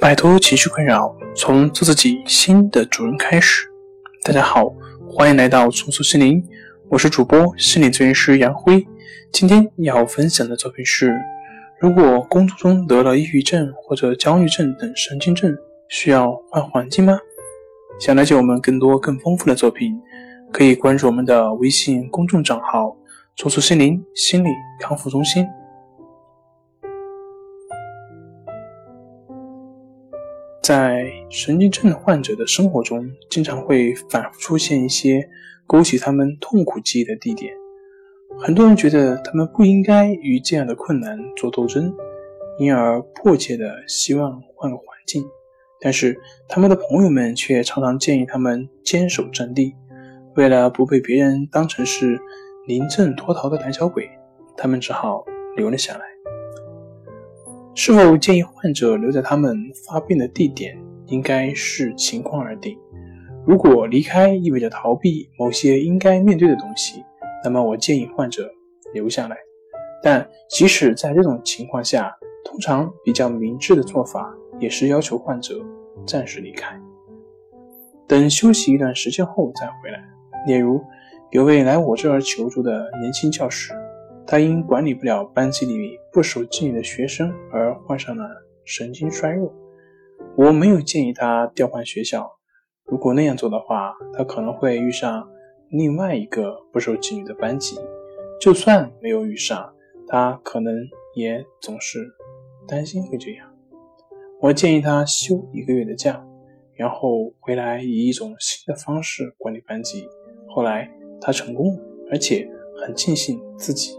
摆脱情绪困扰，从做自己新的主人开始。大家好，欢迎来到重塑心灵，我是主播心理咨询师杨辉。今天要分享的作品是：如果工作中得了抑郁症或者焦虑症等神经症，需要换环境吗？想了解我们更多更丰富的作品，可以关注我们的微信公众账号“重塑心灵心理康复中心”。在神经症患者的生活中，经常会反复出现一些勾起他们痛苦记忆的地点。很多人觉得他们不应该与这样的困难做斗争，因而迫切的希望换个环境。但是他们的朋友们却常常建议他们坚守阵地。为了不被别人当成是临阵脱逃的胆小鬼，他们只好留了下来。是否建议患者留在他们发病的地点，应该视情况而定。如果离开意味着逃避某些应该面对的东西，那么我建议患者留下来。但即使在这种情况下，通常比较明智的做法也是要求患者暂时离开，等休息一段时间后再回来。例如，有位来我这儿求助的年轻教师。他因管理不了班级里不守纪律的学生而患上了神经衰弱。我没有建议他调换学校，如果那样做的话，他可能会遇上另外一个不守纪律的班级。就算没有遇上，他可能也总是担心会这样。我建议他休一个月的假，然后回来以一种新的方式管理班级。后来他成功了，而且很庆幸自己。